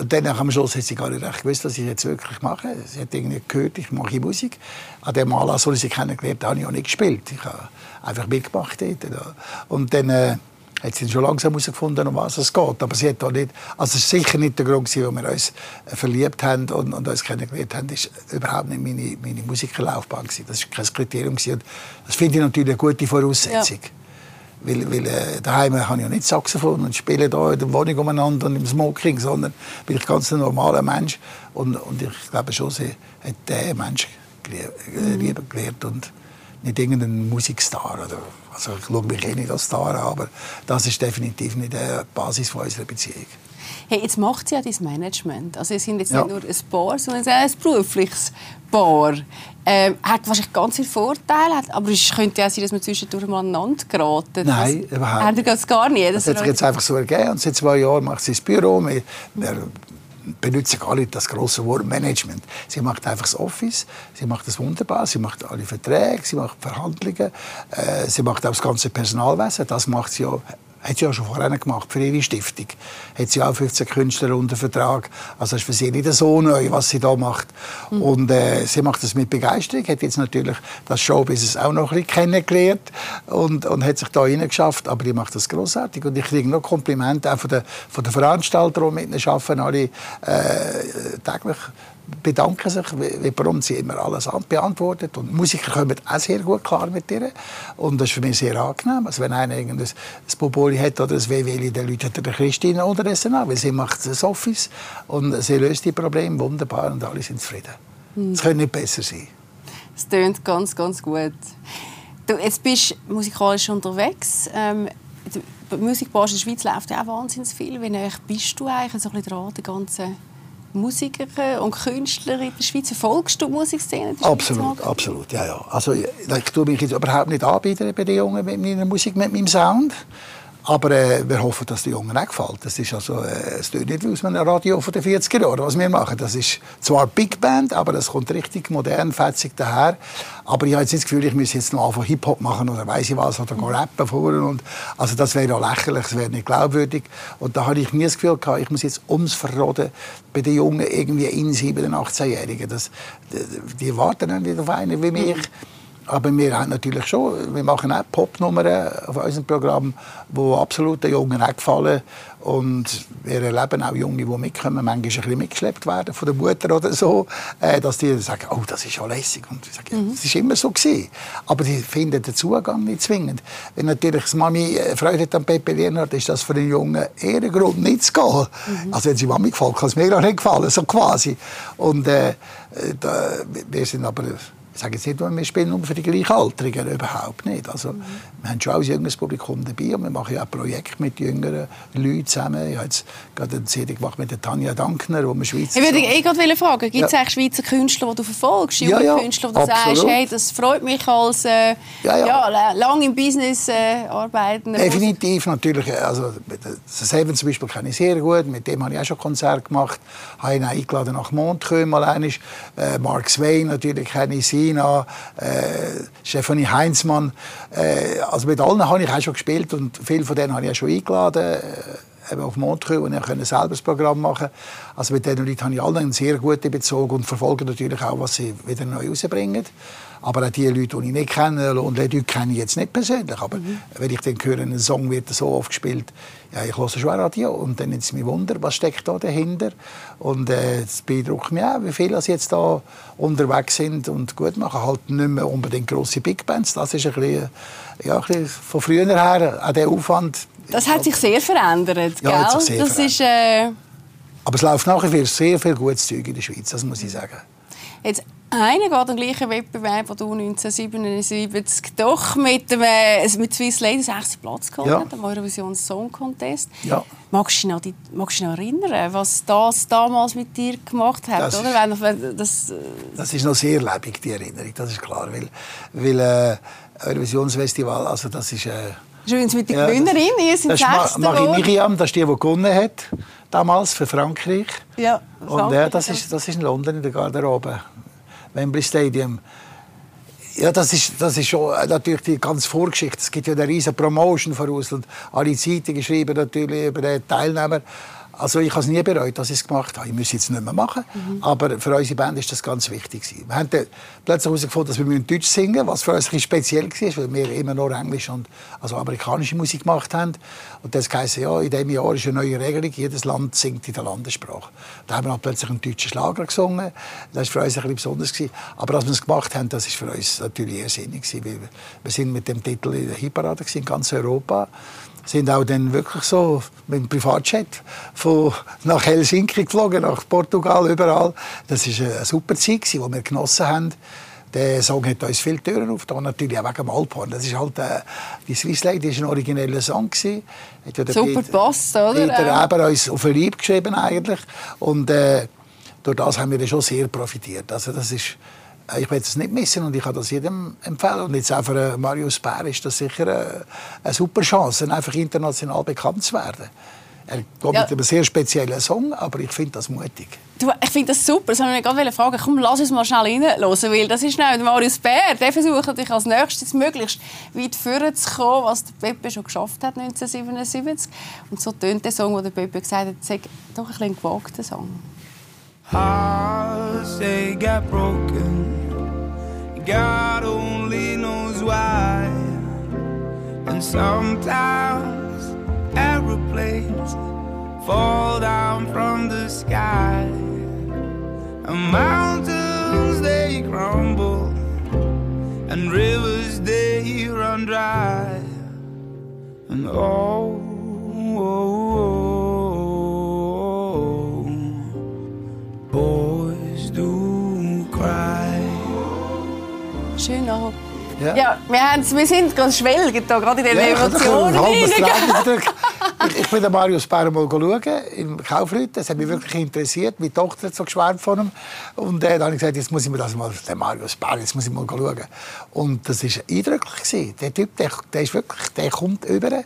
dann am Schluss hat sie gar nicht recht gewusst, was ich jetzt wirklich mache. Sie hat irgendwie gehört, ich mache Musik. An dem Anlass, wo ich sie kennengelernt habe, habe ich auch nicht gespielt. Ich habe einfach mitgemacht dort. ja. Und dann äh, hat sie schon langsam herausgefunden, um was es geht. Aber sie hat auch nicht, also es ist sicher nicht der Grund, warum wir uns äh, verliebt haben und, und uns kennengelernt haben, ist überhaupt nicht meine, meine Musikerlaufbahn gewesen. Das ist kein Kriterium gewesen. Und das finde ich natürlich eine gute Voraussetzung. Weil, weil äh, daheim habe ich ja nicht Saxophon und spiele da in der Wohnung umeinander und im Smoking, sondern bin ich ganz ein normaler Mensch. Und, und ich glaube schon, sie hat der Mensch gelie- äh, lieber gelernt und nicht irgendein Musikstar. Oder, also ich schaue mich eh nicht als Star an, aber das ist definitiv nicht die Basis von unserer Beziehung. Hey, jetzt macht sie ja das Management. Also sie sind jetzt Ja. nicht nur ein Paar, sondern es ist auch ein berufliches Paar. Ähm, hat wahrscheinlich ganz viele Vorteile, aber es könnte ja sein, dass man zwischendurch mal aneinander geraten. Nein, das, überhaupt Habt ihr das gar nicht? Das hat sich ihr jetzt einfach so ergeben. Und seit zwei Jahren macht sie das Büro. Wir, wir benutzen nicht das große Wort Management. Sie macht einfach das Office. Sie macht das wunderbar. Sie macht alle Verträge. Sie macht Verhandlungen. Äh, sie macht auch das ganze Personalwesen. Das macht sie ja hat sie ja schon vorher gemacht für ihre Stiftung. Hat sie auch 15 Künstler unter Vertrag. Also das ist für sie nicht so neu, was sie da macht. Und äh, sie macht das mit Begeisterung. Hat jetzt natürlich das Showbusiness auch noch ein bisschen kennengelernt und, und hat sich da reingeschafft. Aber die macht das großartig und ich kriege noch Komplimente auch von den, von den Veranstaltern, die mit ihnen arbeiten. Alle äh, täglich bedanken sich, prompt sie immer alles an- beantwortet. Und Musiker kommen auch sehr gut klar mit ihr. Und das ist für mich sehr angenehm. Also wenn einer irgendein ein Popoli hat oder ein WWli, dann läutet er der Christine unterdessen an, weil sie macht das Office und sie löst die Probleme wunderbar und alle sind zufrieden. Es könnte nicht besser sein. Es tönt ganz, ganz gut. Du, jetzt bist du musikalisch unterwegs. Ähm, die Musikbranche in der Schweiz läuft ja auch wahnsinnig viel. Wie nah bist du eigentlich so ein bisschen dran, die ganzen Musiker und Künstler in der Schweiz? Verfolgst du die Musikszene in der Schweiz? Absolut, absolut, ja, ja. Also ich, ich tue mich jetzt überhaupt nicht anbieten bei den Jungen mit meiner Musik, mit meinem Sound. Aber äh, wir hoffen, dass den Jungen auch gefällt. Das ist also, äh, es tut nicht wie aus einem Radio von den 40er Jahren, was wir machen. Das ist zwar Big Band, aber das kommt richtig modern, fetzig daher. Aber ich habe jetzt nicht das Gefühl, ich müsse jetzt noch anfangen Hip-Hop machen oder weiss ich was, oder go rappen vorne. Und, also das wäre ja lächerlich, das wäre nicht glaubwürdig. Und da habe ich nie das Gefühl gehabt, ich muss jetzt ums Verroden bei den Jungen irgendwie in sie, bei den 18-Jährigen. Das- Die, die warten dann nicht auf einen wie mich. Aber wir haben natürlich schon, wir machen auch Popnummern auf unserem Programm, die absolut den Jungen auch gefallen. Und wir erleben auch Junge, die mitkommen, manchmal ein bisschen mitgeschleppt werden von der Mutter oder so, äh, dass die sagen, oh, das ist ja lässig. Und ich sage, ja, das ist immer so gewesen. Aber die finden den Zugang nicht zwingend. Wenn natürlich die Mami äh, Freude hat an Pepe Lienhardt, ist das für den Jungen eher ein Grund, nicht zu gehen. Also wenn sie Mami gefällt, kann es mir auch nicht gefallen, so quasi. Und äh, äh, da, wir sind aber Ich sage jetzt nicht, wir spielen nur für die Gleichaltrigen, überhaupt nicht. Also, mhm. Wir haben schon auch ein jüngeres Publikum dabei und wir machen ja auch Projekte mit jüngeren Leuten zusammen. Ich habe jetzt gerade eine CD gemacht mit der Tanja Dankner, wo wir Schweizer... Ich würde eh gerade fragen, gibt es ja. Schweizer Künstler, die du verfolgst? Junge ja, ja, Künstler, wo du sagst, hey, das freut mich als äh, ja, ja. lang im Business äh, arbeitender... Definitiv, natürlich. Also, Seven zum Beispiel kenne ich sehr gut, mit dem habe ich auch schon Konzert gemacht. Habe ihn auch eingeladen nach Montreux mal einmal. Äh, Mark Swain natürlich kenne ich, Sina, äh, Stefanie Heinzmann. Äh, also mit allen habe ich auch schon gespielt und viele von denen habe ich auch schon eingeladen. Äh, eben auf Montreux und ich konnte selber das Programm machen. Also mit diesen Leuten habe ich alle einen sehr guten Bezug und verfolge natürlich auch, was sie wieder neu rausbringen. Aber auch die Leute, die ich nicht kenne, und die Leute kenne ich jetzt nicht persönlich, aber mhm. wenn ich dann höre, ein Song wird so oft gespielt, ja, ich höre schon Radio und dann ist mir Wunder, was steckt da dahinter und äh, es beeindruckt mich auch, wie viele jetzt da unterwegs sind und gut machen, halt nicht mehr unbedingt grosse Big Bands, das ist ein bisschen, ja, ein bisschen von früher her, auch der Aufwand. Das hat sich sehr verändert, ja, gell? Sehr das verändert. ist... Äh... Aber es läuft nachher sehr viel gutes Zeug in der Schweiz, das muss ich sagen. Jetzt einer geht am gleichen Wettbewerb, wo du 1977 doch mit, dem, äh, mit Swiss Ladies 6. Platz geholt ja. hast, am Eurovision Song Contest. Ja. Magst du dich noch, magst du dich noch erinnern, was das damals mit dir gemacht hat? Das, oder? Ist, das, das ist noch sehr lebendig, die Erinnerung, das ist klar. Weil, weil äh, Eurovisionsfestival, also das ist... Äh, Schön mit der ja, Gewinnerin, ihr seid Das ist Marie Miriam, das ist die, die gewonnen hat, damals für Frankreich. Ja, Frankreich, Und äh, das, ist, das ist in London in der Garderobe. Wembley Stadium. Ja, das ist, das ist schon natürlich die ganze Vorgeschichte. Es gibt ja eine riesige Promotion von Russland. Alle Zeitungen schreiben natürlich über den Teilnehmer. Also ich habe es nie bereut, dass ich es gemacht habe. Ich muss es jetzt nicht mehr machen. Mhm. Aber für unsere Band ist das ganz wichtig. Wir haben plötzlich herausgefunden, dass wir Deutsch singen müssen, was für uns ein speziell war, weil wir immer nur Englisch und also amerikanische Musik gemacht haben. Und das heisst, ja, in diesem Jahr ist eine neue Regelung, jedes Land singt in der Landessprache. Da haben wir plötzlich einen deutschen Schlager gesungen. Das war für uns ein bisschen besonders. Aber als wir es gemacht haben, das ist für uns natürlich irrsinnig. Wir sind mit dem Titel in der Hitparade in ganz Europa sind auch dann wirklich so mit dem Privatjet von nach Helsinki geflogen, nach Portugal, überall. Das war eine super Zeit, die wir genossen haben. Der Song hat uns viele Türen aufgetan, natürlich auch wegen dem Alphorn. Das ist halt, äh, die Swiss Lady war ein origineller Song. Hat ja Super Bass, oder? Peter Eber uns auf ein Lieb geschrieben eigentlich. Und äh, durch das haben wir schon sehr profitiert. Also das ist äh, ich werde es nicht missen und ich kann das jedem empfehlen. Und jetzt auch für äh, Marius Bär ist das sicher eine, äh, eine super Chance, einfach international bekannt zu werden. Er kommt ja. mit einem sehr speziellen Song, aber ich finde das mutig. Du, ich finde das super. Das wollte ich gerade fragen. Komm, lass uns mal schnell reinhören, weil das ist schnell Marius Bär. Der versucht natürlich als nächstes möglichst weit vorne zu kommen, was der Pepe schon geschafft hat 1977. Und so tönt der Song, wo der Pepe gesagt hat, sei doch ein bisschen gewagter Song. Hearts, they got broken. God only knows why. And sometimes aeroplanes fall down from the sky. And mountains they crumble. And rivers they run dry. And oh, oh, oh schön an. Ja. ja, wir, wir sind gerade schwelgen, da, gerade in den ja, Emotionen. ich, ich bin Marius Bär mal schauen, im Kaufleuten. Das hat mich wirklich interessiert. Meine Tochter hat so geschwärmt von ihm. Und äh, dann habe ich gesagt, jetzt muss ich mir das mal, den Marius Bär, jetzt muss ich mal schauen. Und das war eindrücklich. Der Typ, der, der, ist wirklich, der kommt über.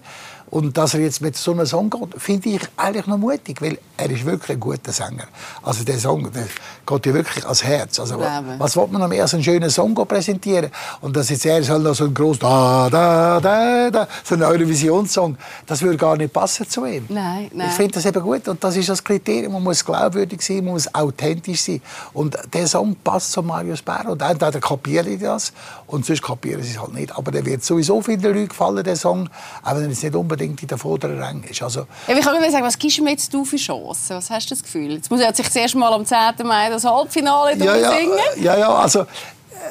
Und dass er jetzt mit so einem Song geht, finde ich eigentlich noch mutig, weil er ist wirklich ein guter Sänger. Also der Song, der geht ja wirklich ans Herz. Also, was will man noch mehr als einen schönen Song präsentieren? Und dass jetzt er soll noch so ein groß da da da da so ein Eurovisionssong, das würde gar nicht passen zu ihm. Nein, nein. Ich finde das eben gut und das ist das Kriterium. Man muss glaubwürdig sein, man muss authentisch sein. Und der Song passt zu Marius Bär und entweder kapieren die das und sonst kapieren sie es halt nicht. Aber der wird sowieso vielen Leuten gefallen, der Song, auch wenn er jetzt nicht unbedingt in der vorderen Rang ist. Also, ja, ich kann mir sagen, was gibst du mir jetzt du für Chancen? Was hast du das Gefühl? Jetzt muss er sich zuerst mal am 10. Mai das Halbfinale ja, ja, singen. Ja, ja, also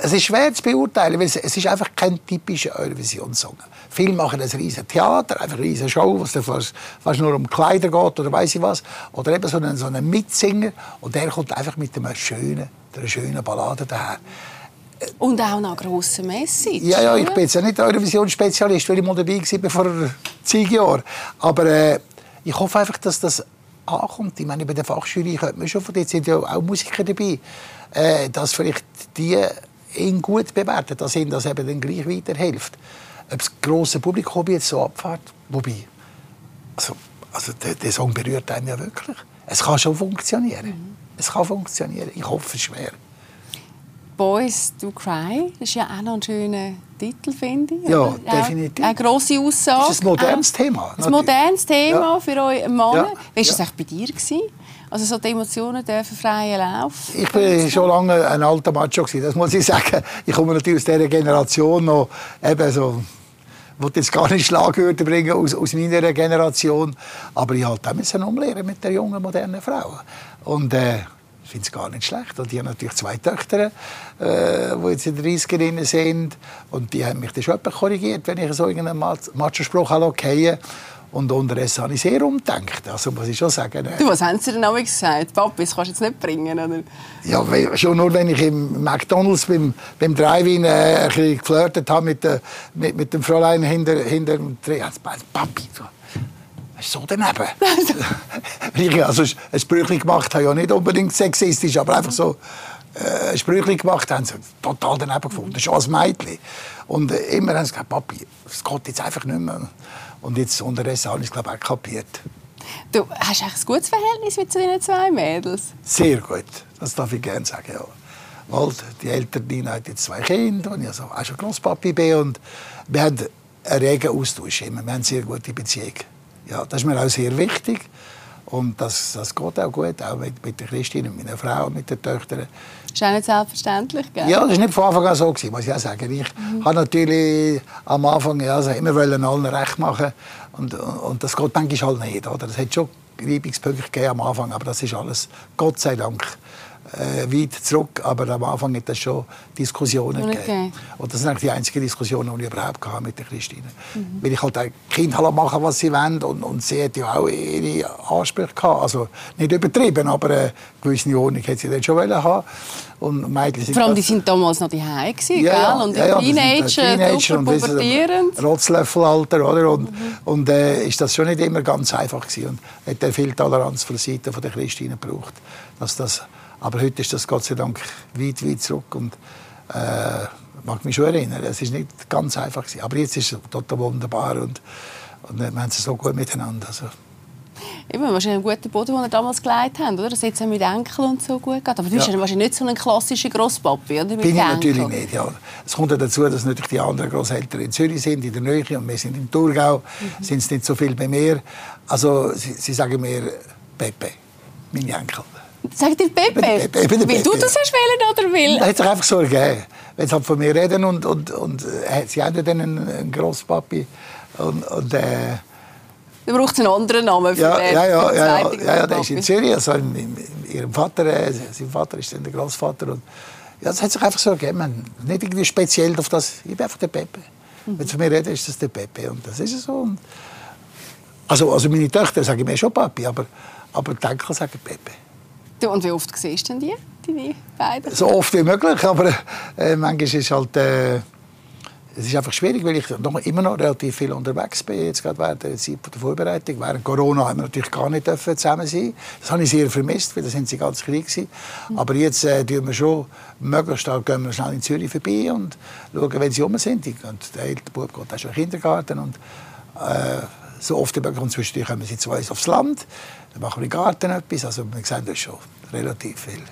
es ist schwer zu beurteilen, weil es, es ist einfach kein typischer Eurovision-Song. Viele machen ein riesen Theater, einfach eine riesen Show, was fast, fast nur um Kleider geht oder weiß ich was. Oder eben so einen, so einen Mitsinger und der kommt einfach mit einer schönen, einer schönen Ballade daher Und auch noch grosse Message. Ja, ja, ich bin jetzt ja nicht Eurovision-Spezialist, weil ich mal dabei war vor zehn Jahren. Aber äh, ich hoffe einfach, dass das ankommt. Ich meine, bei der Fachjury könnte man schon, von dort sind ja auch Musiker dabei, äh, dass vielleicht die ihn gut bewerten, dass ihnen das eben dann gleich weiterhilft. Ob das grosse Publikum jetzt so abfährt, wobei, also, also der, der Song berührt einen ja wirklich. Es kann schon funktionieren. Mhm. Es kann funktionieren. Ich hoffe es schwer. Boys Do Cry, das ist ja auch noch ein schöner Titel, finde ich. Ja, oder? Definitiv. Eine grosse Aussage. Das ist ein modernes Auch Thema, Ein modernes Thema Ja. für euch Mann. Ja. Wie war das Ja. eigentlich bei dir? Gewesen? Also so die Emotionen dürfen freien Lauf? Ich bin schon lange ein alter Macho gewesen, das muss ich sagen. Ich komme natürlich aus dieser Generation noch, eben so, ich will jetzt gar nicht Schlagwörter bringen aus, aus meiner Generation, aber ich halt auch umlernen mit der jungen, modernen Frau. Und äh, finde es gar nicht schlecht. Und ich habe natürlich zwei Töchter, äh, die jetzt in den 30 sind. Und die haben mich dann schon etwas korrigiert, wenn ich so irgendeinen Mach- Macho-Spruch fallen Und unterdessen habe ich sehr umgedacht. Also muss ich schon sagen. Äh, Du, was haben sie denn damals gesagt? Papi, das kannst du jetzt nicht bringen, oder? Ja, schon nur, wenn ich im McDonalds beim, beim Drive-In äh, geflirtet habe mit, der- mit, mit dem Fräulein hinter, hinter dem Dreh. Also, Papi, so, so daneben? Weil also ein Sprüchli gemacht habe, ja nicht unbedingt sexistisch, aber einfach so äh, ein Sprüchli gemacht haben sie total daneben gefunden, schon als Mädchen. Und äh, immer haben sie gesagt, Papi, es geht jetzt einfach nicht mehr. Und jetzt unterdessen habe ich es, glaube ich, auch kapiert. Du hast eigentlich ein gutes Verhältnis mit diesen zwei Mädels. Sehr gut, das darf ich gerne sagen. Ja. Weil die Nina hat jetzt zwei Kinder und ich also auch schon Grosspapi bin und wir haben einen regen Austausch immer. Wir haben eine sehr gute Beziehung. Ja, das ist mir auch sehr wichtig und das, das geht auch gut, auch mit, mit der Christine, mit meiner Frau, und mit den Töchtern. Ist auch nicht selbstverständlich, gell? Ja, das war nicht von Anfang an so, gewesen, muss ich auch sagen. Ich habe natürlich am Anfang ja, also immer wollen allen recht machen und, und das geht manchmal halt nicht. Oder? Es hat schon Reibungspunkte gegeben am Anfang, aber das ist alles, Gott sei Dank, äh, weit zurück. Aber am Anfang hat es schon Diskussionen Okay. gegeben. Und das sind eigentlich die einzigen Diskussionen, die ich überhaupt hatte mit der Christine. Weil ich halt auch die Kinder machen, was sie wollen und, und sie hat ja auch ihre Ansprüche gehabt. Also nicht übertrieben, aber eine gewisse Ordnung hätte sie dann schon wollen haben. Und Mädchen sind Vor allem, die sind damals noch die Hause, gell? ja, Und ja, ja, äh, Teenager, super und pubertierend. Rotzlöffelalter, oder? Und, und äh, ist das schon nicht immer ganz einfach gewesen. Und hat viel Toleranz von der Seite von der Christine gebraucht. Dass das, aber heute ist das Gott sei Dank weit, weit zurück und äh, mag mich schon erinnern. Es ist nicht ganz einfach gewesen. Aber jetzt ist es total wunderbar und, und wir haben es so gut miteinander. Also, Eben, wahrscheinlich einen guten Boden, den ihr damals gelegt habt, oder? Das jetzt mit Enkel und so gut geht. Aber du bist Ja. wahrscheinlich nicht so ein klassischer Grosspapi, oder? Mit Bin ich Enkel. natürlich nicht, ja. Es kommt ja dazu, dass natürlich die anderen Großeltern in Zürich sind, in der Nähe, und wir sind im Thurgau, Mhm. sind es nicht so viel bei mir. Also sie, sie sagen mir Pepe, meine Enkel. Sag dir Pepe. Pepe, Weil du Pepe. das hast wählen oder will? Das hat sich einfach so ergeben. Wenn sie halt von mir reden und, und, und äh, sie haben dann einen, einen Grosspapi und, und äh, Du brauchst einen anderen Namen für ja, den. ja, ja, ja, ja, ja, ja, der ist in. Zürich, also in, in, ihrem Vater, äh, sein Vater ist dann der Großvater und ja, das hat sich einfach so ergeben. Nicht irgendwie speziell auf das, ich bin einfach der Pepe. Mhm. Wenn sie von mir reden, ist das der Pepe und das ist es so. Und also, also meine Töchter sagen mir schon Papi, aber, aber die Enkel sagen Pepe. Du, und wie oft siehst du denn die, deine beiden? So oft wie möglich, aber äh, manchmal ist es halt... Äh, es ist einfach schwierig, weil ich noch, immer noch relativ viel unterwegs bin, jetzt gerade während der Zeit der Vorbereitung. Während Corona haben wir natürlich gar nicht zusammen sein. Das habe ich sehr vermisst, weil da sind sie ganz klein gewesen. Aber jetzt äh, tun wir schon, möglichst gehen wir schnell in Zürich vorbei und schauen, wenn sie rum sind. Und der ältere Bub geht auch schon in den Kindergarten und äh, so oft wie möglich. Und zwischendurch kommen sie zu uns aufs Land, dann machen wir im Garten etwas. Also wir sehen das schon relativ viel.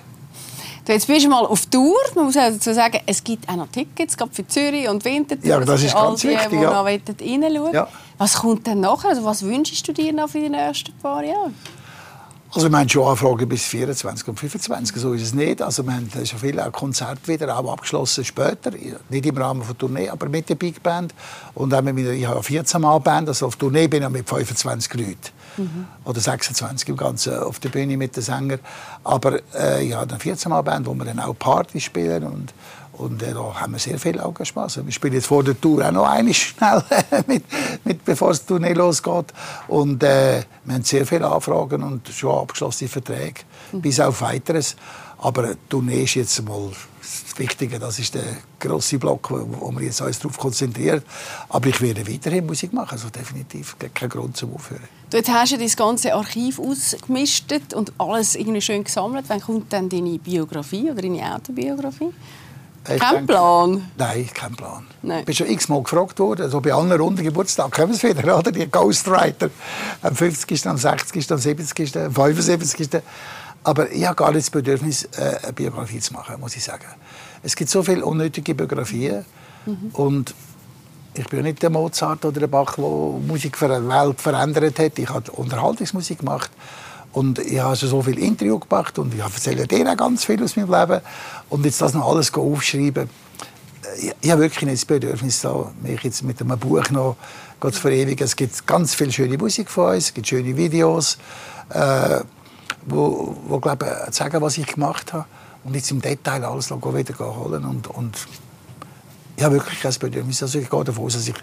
Jetzt bist du mal auf Tour. Man muss auch dazu sagen, es gibt auch noch Tickets, gerade für Zürich und Winterthur. Ja, das ist für all ganz die, wichtig, die ja. noch reinschauen Ja. Was kommt denn nachher? Also, was wünschst du dir noch für die nächsten paar Jahre? Also wir haben schon Anfragen bis 24 und 25, so ist es nicht. Also wir haben schon viele Konzerte wieder auch abgeschlossen später, nicht im Rahmen der Tournee, aber mit der Big Band. Und auch mit meiner, ich habe eine 14 Mann Band, also auf Tournee bin ich mit 25 Leuten. Oder 26 im Ganzen auf der Bühne mit den Sängern. Aber äh, ich habe eine 14 Mann Band, wo wir dann auch Party spielen und und äh, da haben wir sehr viel Engagement. Also, wir spielen jetzt vor der Tour auch noch eine schnell, mit, mit, bevor das Tournee losgeht. Und äh, wir haben sehr viele Anfragen und schon abgeschlossene Verträge, bis auf weiteres. Aber die Tournee ist jetzt mal das Wichtige. Das ist der grosse Block, wo, wo wir jetzt uns darauf konzentrieren. Aber ich werde weiterhin Musik machen, also definitiv. Kein Grund zum Aufhören. Du jetzt hast ja das ganze Archiv ausgemistet und alles irgendwie schön gesammelt. Wann kommt dann deine Biografie oder deine Autobiografie? Kein Plan? Nein, kein Plan. Nein. Ich bin schon x-mal gefragt worden, also bei allen runden Geburtstagen kommen sie wieder, oder? Die Ghostwriter. Am 50., am 60., am 70., am 75. Aber ich habe gar nicht das Bedürfnis, äh, eine Biografie zu machen, muss ich sagen. Es gibt so viele unnötige Biografien. Und ich bin nicht der Mozart oder der Bach, der Musik für die Welt verändert hat. Ich habe Unterhaltungsmusik gemacht. Und ich habe schon so viel Interview gemacht und ich erzähle dir auch ganz viel aus meinem Leben. Und jetzt das noch alles aufschreiben, ich, ich habe wirklich nicht das Bedürfnis, mich jetzt mit einem Buch noch zu verewigen. Es gibt ganz viel schöne Musik von uns, es gibt schöne Videos, äh, wo, wo glaube ich, sagen, was ich gemacht habe. Und jetzt im Detail alles noch wieder holen. Und, und ich habe wirklich kein Bedürfnis. Also ich gehe davon aus, dass ich,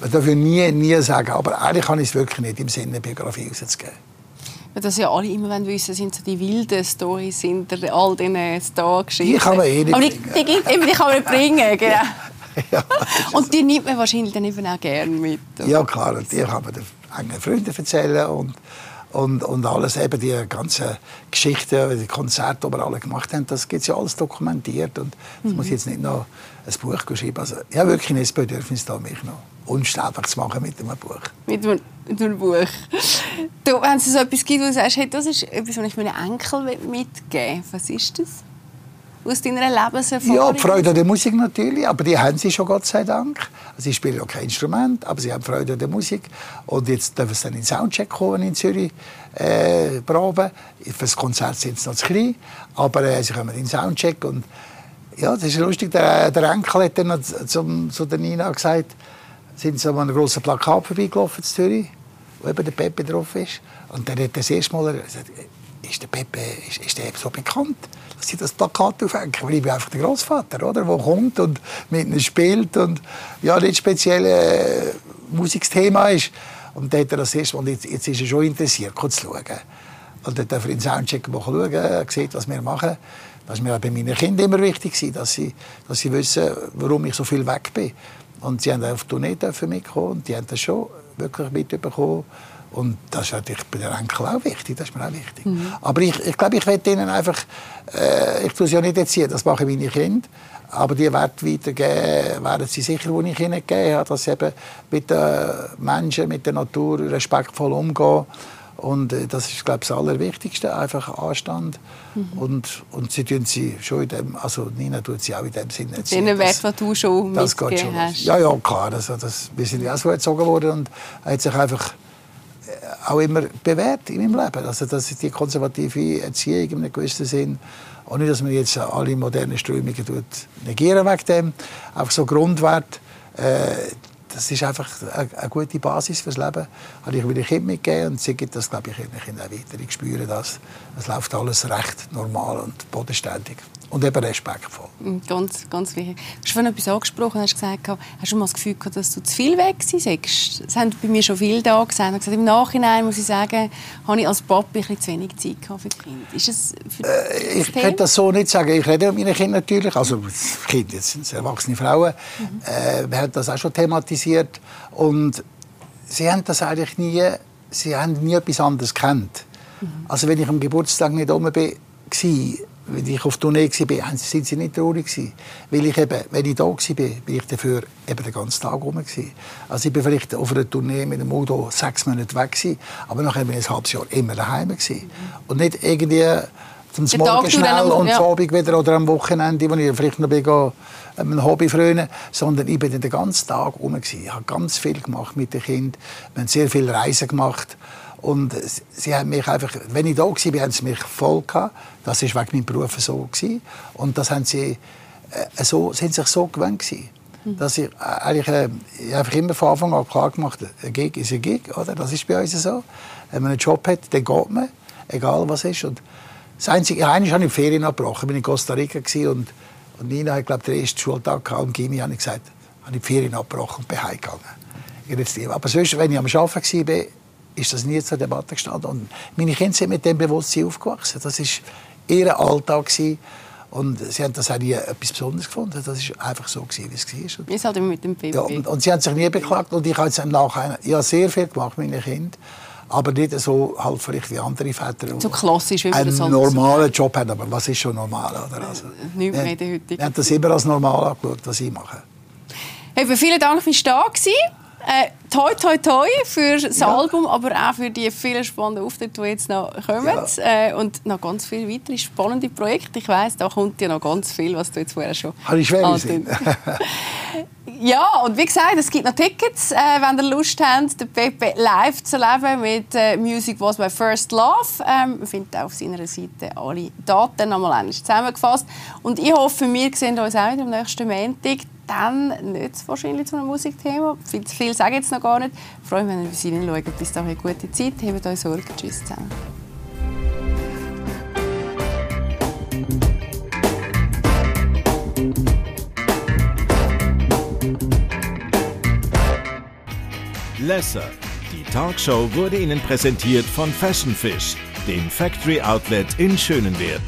man darf nie, nie sagen, aber eigentlich kann ich es wirklich nicht im Sinne, eine Biografie rauszugeben. Weil das ja alle immer wollen wissen, sind so die wilden Storys hinter all diesen Star-Geschichten. Die kann man eh nicht Aber die, bringen. die, gibt- eben, die kann man nicht bringen, genau. Ja, Und die nimmt man wahrscheinlich dann eben auch gerne mit. oder? Ja, klar, und die kann man den engen Freunden erzählen und, und, und alles, eben die ganzen Geschichten, die Konzerte, die wir alle gemacht haben, das gibt ja alles dokumentiert und das muss ich jetzt nicht noch ein Buch schreiben. Also, ich habe wirklich das Bedürfnis, da mich noch unsterblich zu machen mit einem Buch. Mit einem, mit einem Buch. Du, wenn es so etwas gibt, wo du sagst, hey, das ist etwas, was ich meinen Enkel mitgeben will, was ist das? Aus deiner Lebenserfahrung? Ja, die Freude an der Musik natürlich, aber die haben sie schon, Gott sei Dank. Also sie spielen auch kein Instrument, aber sie haben Freude an der Musik. Und jetzt dürfen sie dann in den Soundcheck kommen in Zürich, äh, proben. Für das Konzert sind sie noch zu klein, aber äh, sie kommen in den Soundcheck. Und ja, das ist lustig, der, der Enkel hat dann zum, zu der Nina gesagt, sind sie an einem grossen Plakat vorbeigelaufen in Zürich, wo eben der Pepe drauf ist. Und dann hat er das erste Mal gesagt, ist der Pepe ist, ist der so bekannt, dass sie das Plakat aufhängen? Weil ich bin einfach der Großvater, oder, der kommt und mit ihnen spielt und ja, nicht speziell äh, Musikthema ist. Und dann hat er das erste Mal, jetzt, jetzt ist er schon interessiert, kurz zu schauen. Und dann darf er in den Soundcheck schauen, er sieht, was wir machen. Das war mir auch bei meinen Kindern immer wichtig, dass sie, dass sie wissen, warum ich so viel weg bin. Und sie haben auf die Tournee mitkommen und die haben das schon wirklich mitbekommen. Und das ist natürlich bei den Enkeln auch wichtig, das ist mir auch wichtig. Aber ich, ich glaube, ich werde ihnen einfach, äh, ich tue es ja nicht erziehen, das machen meine Kinder. Aber die Werte weitergeben, werden sie sicher, die ich ihnen gegeben habe, dass sie eben mit den Menschen, mit der Natur respektvoll umgehen. Und äh, das ist, glaube ich, das Allerwichtigste, einfach Anstand. Und, und sie tun sie schon in dem, also Nina tut sie auch in dem Sinne. Den Wert, den du schon das geht mitgegeben schon. hast. Ja, ja, klar. Also das, wir sind ja auch so erzogen worden und hat sich einfach auch immer bewährt in meinem Leben. Also das ist die konservative Erziehung in einem gewissen Sinn. Und nicht, dass man jetzt alle modernen Strömungen tut, negieren wegen dem. Einfach so Grundwert. Äh, das ist einfach eine, eine gute Basis fürs Leben. Habe ich wieder Kind mitgegeben und sie gibt das, glaube ich, ihren Kindern auch weiter. Ich spüre das. Es läuft alles recht normal und bodenständig. Und eben respektvoll. Mhm, Ganz, ganz wichtig. Du hast vorhin etwas angesprochen, hast gesagt, hast du mal das Gefühl gehabt, dass du zu viel weg warst? Es haben bei mir schon viele da gesagt. Gesagt, Im Nachhinein muss ich sagen, habe ich als Papi ein bisschen zu wenig Zeit gehabt für die Kinder. Ist es für Äh, Ich kann das so nicht sagen. Ich rede mit meinen Kindern natürlich. Also Kinder, jetzt sind es erwachsene Frauen. Äh, wir haben das auch schon thematisiert. Und sie haben das eigentlich nie, sie haben nie etwas anderes gekannt. Also wenn ich am Geburtstag nicht rum war, wenn ich auf Tournee war, haben sie- sind sie nicht traurig gewesen. Weil ich eben, wenn ich da war, bin ich dafür eben den ganzen Tag rum gewesen. Also ich bin vielleicht auf einer Tournee mit dem Udo sechs Monate weg gewesen, aber nachher bin ich ein halbes Jahr immer daheim gewesen. Und nicht irgendwie zum Den Morgen schnell am- und ja. Abend wieder oder am Wochenende, wo ich vielleicht noch gehe, ein Hobby frönen, sondern ich bin dann den ganzen Tag rum gewesen. Ich habe ganz viel gemacht mit den Kindern. Wir haben sehr viele Reisen gemacht. Und sie- haben mich einfach, wenn ich da war, haben sie mich voll gehabt. Das ist wegen meinem Beruf so gewesen. Und das haben sie, äh, so, sind sich so gewöhnt gewesen. Dass ich äh, eigentlich äh, ich habe einfach immer von Anfang an klar gemacht, ein Gig ist ein Gig, oder? Das ist bei uns so. Wenn man einen Job hat, dann geht man, egal was ist. Und das Einzige, ja, einmal habe ich Ferien abgebrochen, bin in Costa Rica und, und Nina hat, glaube ich, den ersten Schultag gehabt und Gimi habe ich gesagt, habe ich die Ferien abgebrochen und bin heimgegangen. Aber sonst, wenn ich am Arbeiten war, ist das nie zur Debatte gestanden. Und meine Kinder sind mit dem Bewusstsein aufgewachsen. Das ist, ihr Alltag gewesen. und sie haben das auch nie etwas Besonderes gefunden. Das ist einfach so gewesen, wie es war. Es halt mit dem Baby. Ja, und, und sie haben sich nie beklagt und ich habe jetzt im Nachhinein ja sehr viel gemacht mit meinen Kindern, aber nicht so halt vielleicht wie andere Väter. So klassisch, wie einen halt normalen Job haben. Aber was ist schon normal? Oder? Also, Nicht mehr wir- in der heutigen Wir haben das immer als normal angeschaut, was ich mache. Eben, vielen Dank fürs da gewesen. Äh, toi, toi, toi für das Ja. Album, aber auch für die vielen spannenden Auftritte, die jetzt noch kommen. Äh, und noch ganz viele weitere spannende Projekte. Ich weiss, da kommt ja noch ganz viel, was du jetzt vorher schon Habe ich Ja, und wie gesagt, es gibt noch Tickets, äh, wenn ihr Lust habt, den Pepe live zu erleben mit äh, «Music was my first love». Ähm, man findet auch auf seiner Seite alle Daten nochmal zusammengefasst. Und ich hoffe, wir sehen uns auch wieder am nächsten Montag. Dann nicht wahrscheinlich zu einem Musikthema. Viel zu viel sage ich jetzt noch gar nicht. Ich freue mich, wenn ihr bis hineinschaut. Bis dahin gute Zeit. Habt euch Sorge. Tschüss zusammen. Lesser. Die Talkshow wurde Ihnen präsentiert von Fashion Fish, dem Factory Outlet in Schönenwert.